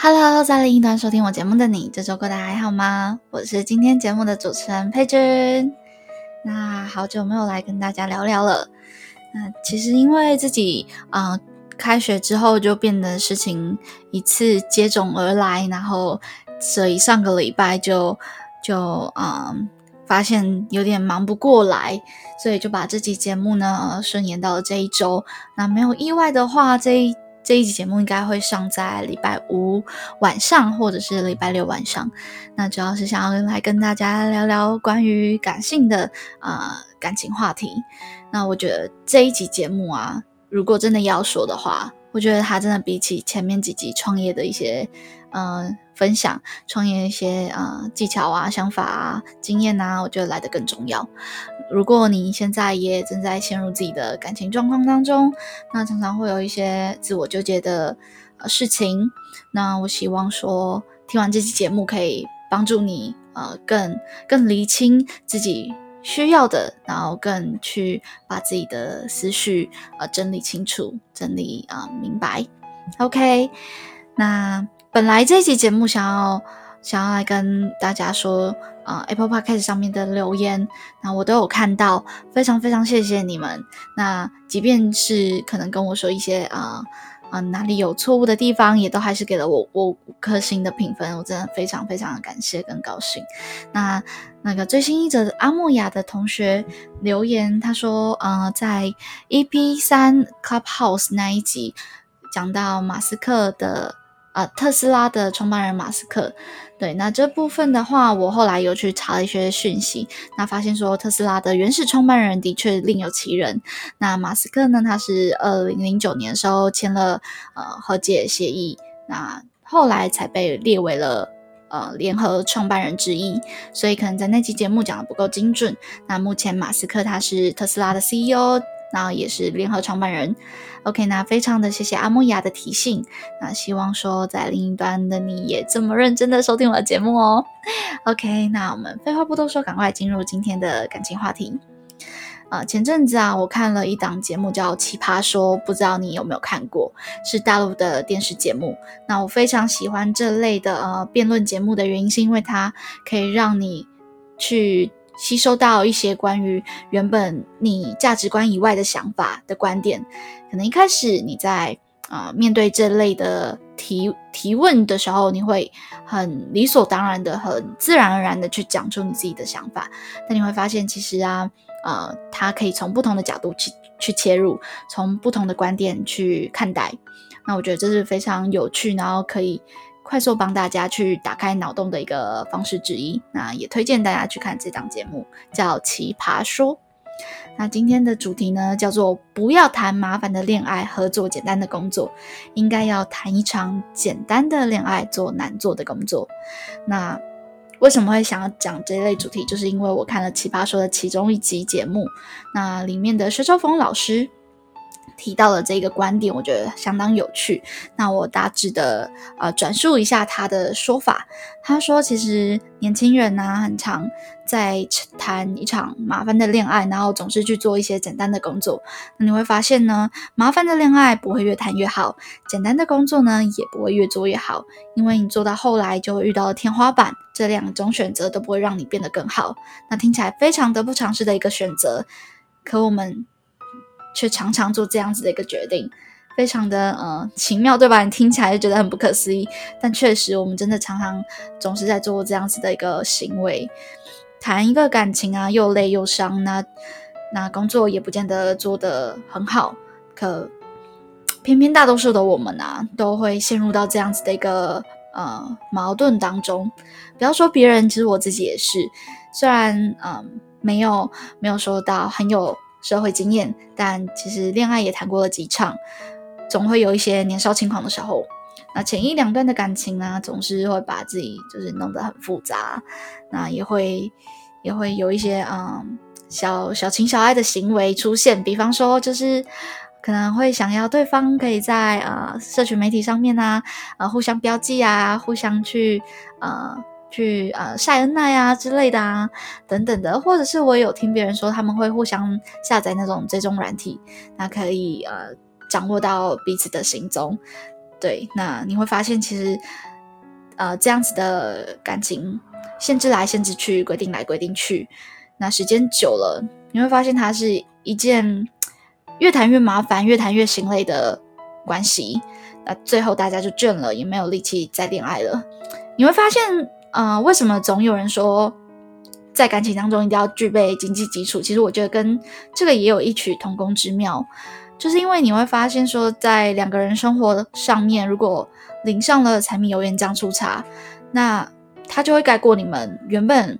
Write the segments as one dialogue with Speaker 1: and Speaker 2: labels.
Speaker 1: Hello，在另一端收听我节目的你，这周过得还好吗？我是今天节目的主持人佩君。那好久没有来跟大家聊聊了。那其实因为自己啊，开学之后就变得事情一次接踵而来，然后所以上个礼拜就就嗯发现有点忙不过来，所以就把这期节目呢顺延到了这一周。那没有意外的话，这一。这一集节目应该会上在礼拜五晚上，或者是礼拜六晚上。那主要是想要来跟大家聊聊关于感性的啊感情话题。那我觉得这一集节目啊，如果真的要说的话，我觉得它真的比起前面几集创业的一些嗯分享，创业一些呃技巧啊、想法啊、经验啊，我觉得来的更重要。如果你现在也正在陷入自己的感情状况当中，那常常会有一些自我纠结的呃事情。那我希望说，听完这期节目可以帮助你呃更更厘清自己需要的，然后更去把自己的思绪呃整理清楚、整理啊明白。OK，那本来这期节目想要。想要来跟大家说，呃，Apple Podcast 上面的留言，那我都有看到，非常非常谢谢你们。那即便是可能跟我说一些啊啊哪里有错误的地方，也都还是给了我我五颗星的评分，我真的非常非常的感谢跟高兴。那那个最新一则阿莫雅的同学留言，他说，呃，在 EP 三 Clubhouse 那一集讲到马斯克的。啊，特斯拉的创办人马斯克，对，那这部分的话，我后来有去查了一些讯息，那发现说特斯拉的原始创办人的确另有其人。那马斯克呢，他是二零零九年的时候签了呃和解协议，那后来才被列为了呃联合创办人之一，所以可能在那期节目讲的不够精准。那目前马斯克他是特斯拉的 CEO。那也是联合创办人，OK，那非常的谢谢阿莫雅的提醒，那希望说在另一端的你也这么认真的收听我的节目哦，OK，那我们废话不多说，赶快进入今天的感情话题。啊，前阵子啊，我看了一档节目叫《奇葩说》，不知道你有没有看过，是大陆的电视节目。那我非常喜欢这类的呃辩论节目的原因，是因为它可以让你去。吸收到一些关于原本你价值观以外的想法的观点，可能一开始你在啊面对这类的提提问的时候，你会很理所当然的、很自然而然的去讲出你自己的想法，但你会发现，其实啊，呃，它可以从不同的角度去去切入，从不同的观点去看待。那我觉得这是非常有趣，然后可以。快速帮大家去打开脑洞的一个方式之一，那也推荐大家去看这档节目，叫《奇葩说》。那今天的主题呢，叫做“不要谈麻烦的恋爱，合作简单的工作”，应该要谈一场简单的恋爱，做难做的工作。那为什么会想要讲这类主题？就是因为我看了《奇葩说》的其中一集节目，那里面的薛兆丰老师。提到了这个观点，我觉得相当有趣。那我大致的呃转述一下他的说法。他说，其实年轻人呢，很常在谈一场麻烦的恋爱，然后总是去做一些简单的工作。那你会发现呢，麻烦的恋爱不会越谈越好，简单的工作呢也不会越做越好，因为你做到后来就会遇到天花板。这两种选择都不会让你变得更好。那听起来非常得不偿失的一个选择。可我们。却常常做这样子的一个决定，非常的呃奇妙，对吧？你听起来就觉得很不可思议，但确实我们真的常常总是在做这样子的一个行为。谈一个感情啊，又累又伤，那那工作也不见得做得很好，可偏偏大多数的我们啊，都会陷入到这样子的一个呃矛盾当中。不要说别人，其实我自己也是。虽然嗯没有没有说到很有社会经验，但其实恋爱也谈过了几场，总会有一些年少轻狂的时候。那前一两段的感情呢，总是会把自己就是弄得很复杂，那也会也会有一些嗯小小情小爱的行为出现，比方说就是可能会想要对方可以在呃社群媒体上面啊，呃互相标记啊，互相去呃去呃晒恩爱啊之类的啊等等的，或者是我有听别人说他们会互相下载那种追踪软体，那可以呃掌握到彼此的行踪。对，那你会发现，其实，呃，这样子的感情限制来限制去，规定来规定去，那时间久了，你会发现它是一件越谈越麻烦、越谈越心累的关系。那最后大家就倦了，也没有力气再恋爱了。你会发现，呃，为什么总有人说在感情当中一定要具备经济基础？其实我觉得跟这个也有异曲同工之妙。就是因为你会发现，说在两个人生活上面，如果淋上了柴米油盐酱醋茶，那它就会盖过你们原本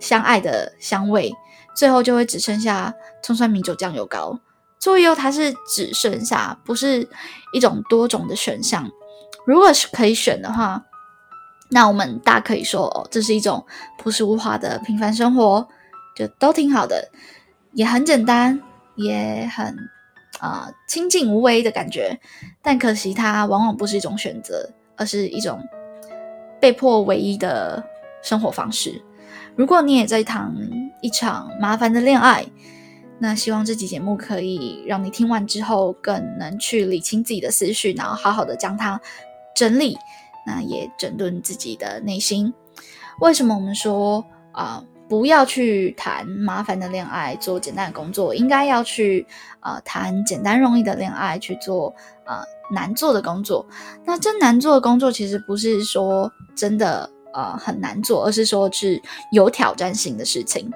Speaker 1: 相爱的香味，最后就会只剩下葱蒜米酒酱油膏。最后它是只剩下，不是一种多种的选项。如果是可以选的话，那我们大可以说，哦，这是一种朴实无华的平凡生活，就都挺好的，也很简单，也很。啊，清静无为的感觉，但可惜它往往不是一种选择，而是一种被迫唯一的生活方式。如果你也在谈一场麻烦的恋爱，那希望这期节目可以让你听完之后更能去理清自己的思绪，然后好好的将它整理，那也整顿自己的内心。为什么我们说啊？不要去谈麻烦的恋爱，做简单的工作，应该要去啊谈简单容易的恋爱，去做呃难做的工作。那这难做的工作其实不是说真的呃很难做，而是说是有挑战性的事情。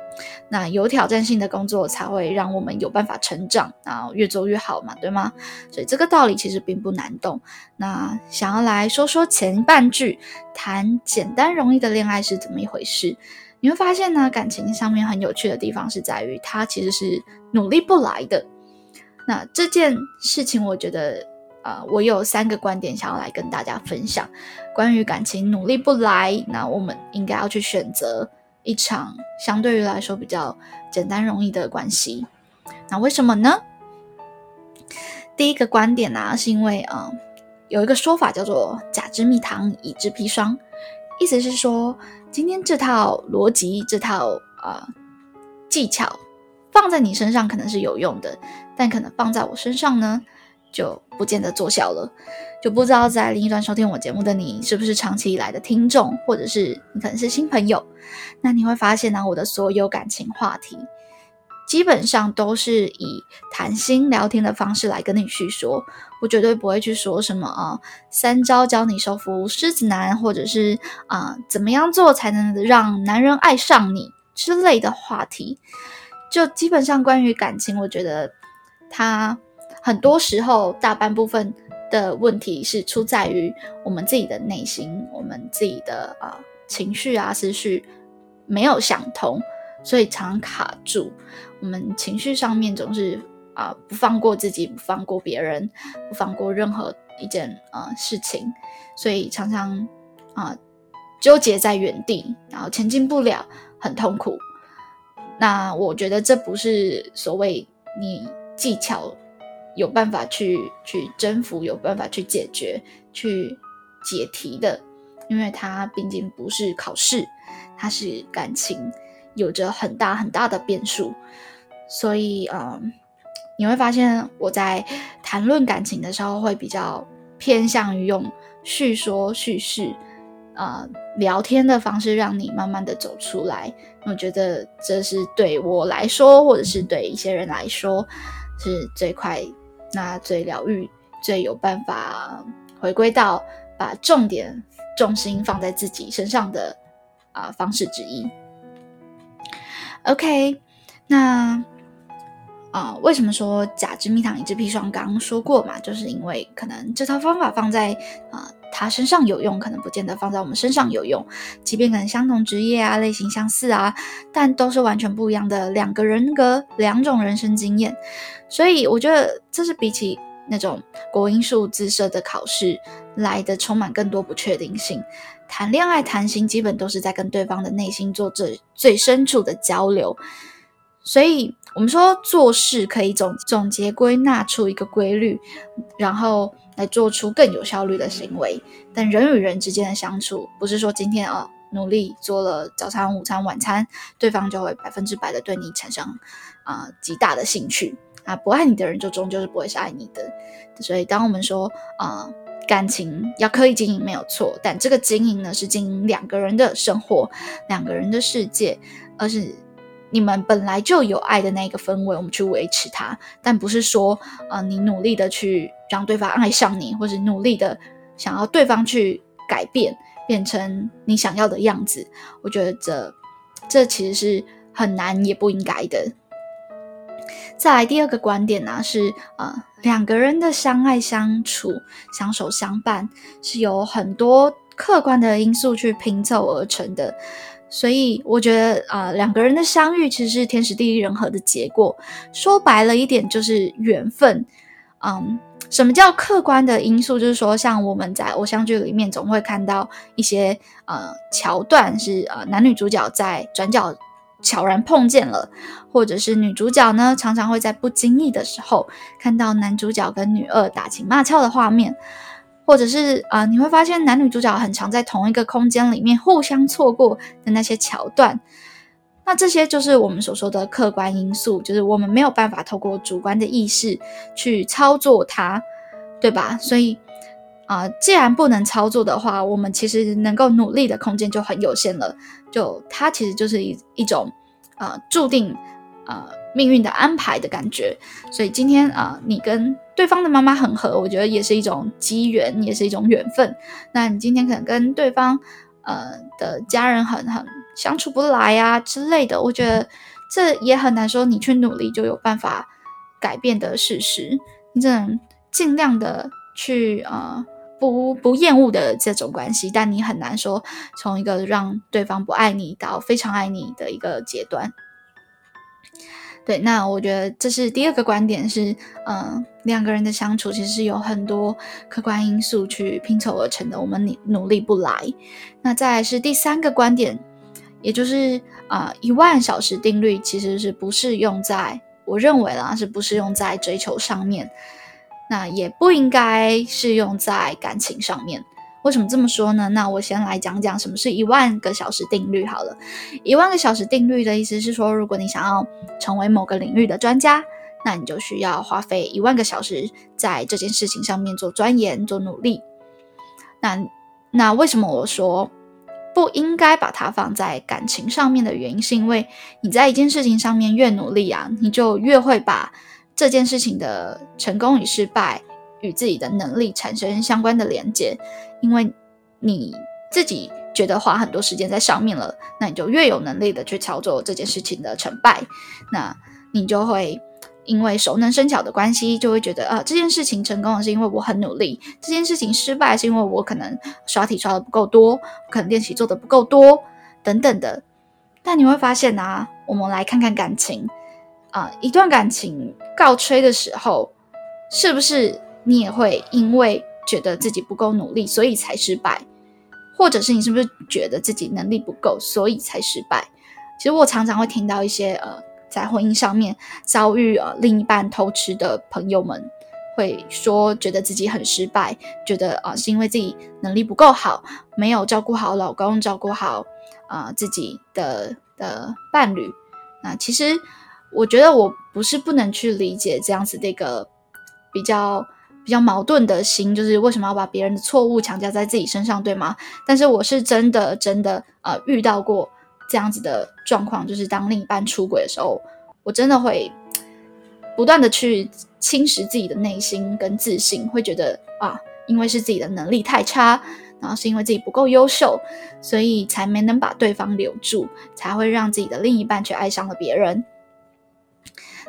Speaker 1: 那有挑战性的工作才会让我们有办法成长，然后越做越好嘛，对吗？所以这个道理其实并不难懂。那想要来说说前半句，谈简单容易的恋爱是怎么一回事？你会发现呢，感情上面很有趣的地方是在于，它其实是努力不来的。那这件事情，我觉得，呃，我有三个观点想要来跟大家分享。关于感情努力不来，那我们应该要去选择一场相对于来说比较简单容易的关系。那为什么呢？第一个观点呢，是因为，呃，有一个说法叫做“甲之蜜糖，乙之砒霜”，意思是说。今天这套逻辑，这套啊技巧放在你身上可能是有用的，但可能放在我身上呢，就不见得奏效了。就不知道在另一端收听我节目的你，是不是长期以来的听众，或者是你可能是新朋友？那你会发现呢，我的所有感情话题。基本上都是以谈心聊天的方式来跟你去说，我绝对不会去说什么啊三招教你收服狮子男，或者是啊怎么样做才能让男人爱上你之类的话题。就基本上关于感情，我觉得它很多时候大半部分的问题是出在于我们自己的内心，我们自己的啊情绪啊思绪没有想通。所以常常卡住，我们情绪上面总是啊不放过自己，不放过别人，不放过任何一件呃事情，所以常常啊纠结在原地，然后前进不了，很痛苦。那我觉得这不是所谓你技巧有办法去去征服，有办法去解决、去解题的，因为它毕竟不是考试，它是感情。有着很大很大的变数，所以嗯，你会发现我在谈论感情的时候，会比较偏向于用叙说、叙事，呃，聊天的方式，让你慢慢的走出来。我觉得这是对我来说，或者是对一些人来说，是最快、那最疗愈、最有办法回归到把重点、重心放在自己身上的啊方式之一。OK，那啊，为什么说假肢蜜糖，乙之砒霜？刚刚说过嘛，就是因为可能这套方法放在啊他身上有用，可能不见得放在我们身上有用。即便可能相同职业啊，类型相似啊，但都是完全不一样的两个人格，两种人生经验。所以我觉得这是比起那种国英数自设的考试来的充满更多不确定性。谈恋爱谈心，基本都是在跟对方的内心做最最深处的交流。所以，我们说做事可以总总结归纳出一个规律，然后来做出更有效率的行为。但人与人之间的相处，不是说今天啊努力做了早餐、午餐、晚餐，对方就会百分之百的对你产生啊极大的兴趣啊。不爱你的人，就终究是不会是爱你的。所以，当我们说啊感情要刻意经营没有错，但这个经营呢是经营两个人的生活、两个人的世界，而是。你们本来就有爱的那个氛围，我们去维持它，但不是说，呃，你努力的去让对方爱上你，或者努力的想要对方去改变，变成你想要的样子。我觉得这这其实是很难也不应该的。再来第二个观点呢，是呃，两个人的相爱相处、相守相伴，是有很多客观的因素去拼凑而成的。所以我觉得啊，两个人的相遇其实是天时地利人和的结果。说白了一点，就是缘分。嗯，什么叫客观的因素？就是说，像我们在偶像剧里面总会看到一些呃桥段，是呃男女主角在转角悄然碰见了，或者是女主角呢常常会在不经意的时候看到男主角跟女二打情骂俏的画面。或者是啊，你会发现男女主角很常在同一个空间里面互相错过的那些桥段，那这些就是我们所说的客观因素，就是我们没有办法透过主观的意识去操作它，对吧？所以啊，既然不能操作的话，我们其实能够努力的空间就很有限了。就它其实就是一一种啊注定呃命运的安排的感觉。所以今天啊，你跟对方的妈妈很合，我觉得也是一种机缘，也是一种缘分。那你今天可能跟对方呃的家人很很相处不来啊之类的，我觉得这也很难说你去努力就有办法改变的事实。你只能尽量的去呃不不厌恶的这种关系，但你很难说从一个让对方不爱你到非常爱你的一个阶段。对，那我觉得这是第二个观点，是嗯，两个人的相处其实是有很多客观因素去拼凑而成的，我们努努力不来。那再来是第三个观点，也就是啊，一万小时定律其实是不适用在我认为啦，是不适用在追求上面，那也不应该适用在感情上面。为什么这么说呢？那我先来讲讲什么是一万个小时定律好了。一万个小时定律的意思是说，如果你想要成为某个领域的专家，那你就需要花费一万个小时在这件事情上面做钻研、做努力。那那为什么我说不应该把它放在感情上面的原因，是因为你在一件事情上面越努力啊，你就越会把这件事情的成功与失败。与自己的能力产生相关的连接，因为你自己觉得花很多时间在上面了，那你就越有能力的去操作这件事情的成败，那你就会因为熟能生巧的关系，就会觉得啊，这件事情成功了是因为我很努力，这件事情失败是因为我可能刷题刷的不够多，可能练习做的不够多等等的。但你会发现啊，我们来看看感情啊，一段感情告吹的时候，是不是？你也会因为觉得自己不够努力，所以才失败，或者是你是不是觉得自己能力不够，所以才失败？其实我常常会听到一些呃，在婚姻上面遭遇呃另一半偷吃的朋友们，会说觉得自己很失败，觉得啊是因为自己能力不够好，没有照顾好老公，照顾好啊自己的的伴侣。那其实我觉得我不是不能去理解这样子的一个比较。比较矛盾的心，就是为什么要把别人的错误强加在自己身上，对吗？但是我是真的真的呃遇到过这样子的状况，就是当另一半出轨的时候，我真的会不断的去侵蚀自己的内心跟自信，会觉得啊，因为是自己的能力太差，然后是因为自己不够优秀，所以才没能把对方留住，才会让自己的另一半去爱上了别人。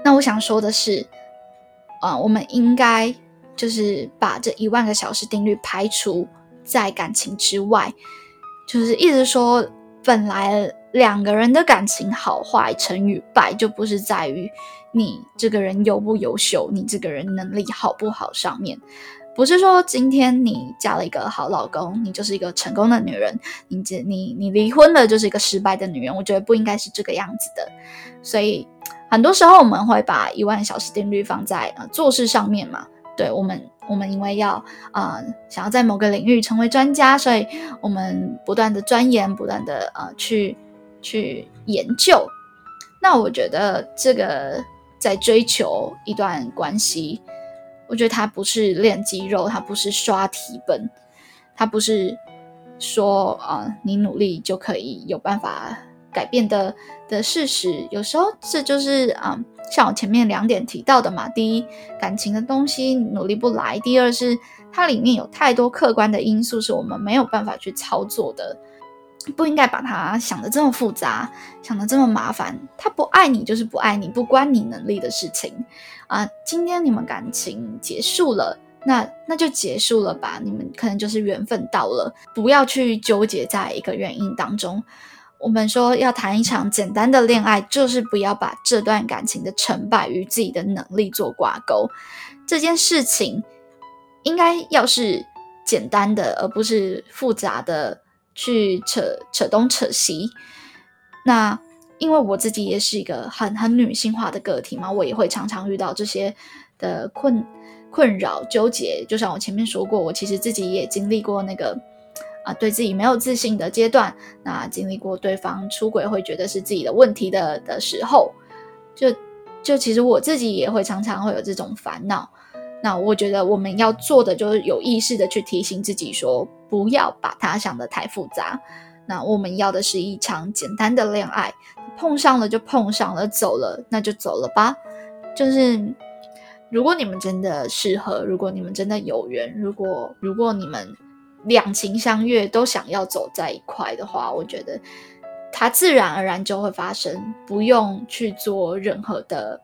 Speaker 1: 那我想说的是，啊，我们应该。就是把这一万个小时定律排除在感情之外，就是一直说，本来两个人的感情好坏、成与败，就不是在于你这个人优不优秀，你这个人能力好不好上面。不是说今天你嫁了一个好老公，你就是一个成功的女人；你这你你离婚了就是一个失败的女人。我觉得不应该是这个样子的。所以很多时候我们会把一万小时定律放在呃做事上面嘛。对我们，我们因为要呃想要在某个领域成为专家，所以我们不断的钻研，不断的呃去去研究。那我觉得这个在追求一段关系。我觉得它不是练肌肉，它不是刷题本，它不是说啊，你努力就可以有办法改变的的事实。有时候这就是啊，像我前面两点提到的嘛。第一，感情的东西努力不来；第二是它里面有太多客观的因素，是我们没有办法去操作的。不应该把它想的这么复杂，想的这么麻烦。他不爱你就是不爱你，不关你能力的事情啊。今天你们感情结束了，那那就结束了吧。你们可能就是缘分到了，不要去纠结在一个原因当中。我们说要谈一场简单的恋爱，就是不要把这段感情的成败与自己的能力做挂钩。这件事情应该要是简单的，而不是复杂的。去扯扯东扯西，那因为我自己也是一个很很女性化的个体嘛，我也会常常遇到这些的困困扰纠结。就像我前面说过，我其实自己也经历过那个啊，对自己没有自信的阶段，那经历过对方出轨会觉得是自己的问题的的时候，就就其实我自己也会常常会有这种烦恼。那我觉得我们要做的就是有意识的去提醒自己说，不要把它想得太复杂。那我们要的是一场简单的恋爱，碰上了就碰上了，走了那就走了吧。就是如果你们真的适合，如果你们真的有缘，如果如果你们两情相悦，都想要走在一块的话，我觉得它自然而然就会发生，不用去做任何的，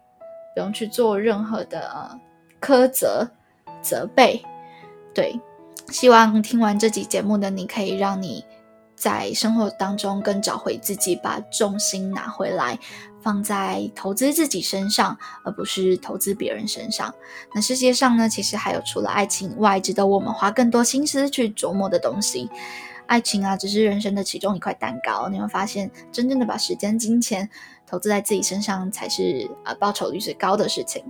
Speaker 1: 不用去做任何的。苛责、责备，对，希望听完这集节目的你，可以让你在生活当中更找回自己，把重心拿回来，放在投资自己身上，而不是投资别人身上。那世界上呢，其实还有除了爱情以外，值得我们花更多心思去琢磨的东西。爱情啊，只是人生的其中一块蛋糕。你会发现，真正的把时间、金钱投资在自己身上，才是啊，报酬率最高的事情。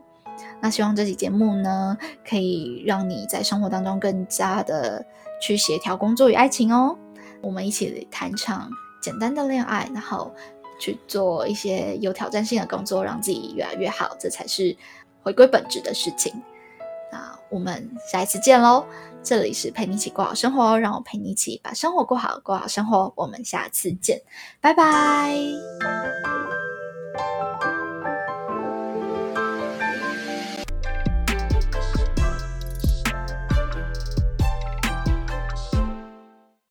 Speaker 1: 那希望这期节目呢，可以让你在生活当中更加的去协调工作与爱情哦。我们一起谈场简单的恋爱，然后去做一些有挑战性的工作，让自己越来越好，这才是回归本质的事情。那我们下一次见喽！这里是陪你一起过好生活，让我陪你一起把生活过好，过好生活。我们下次见，拜拜。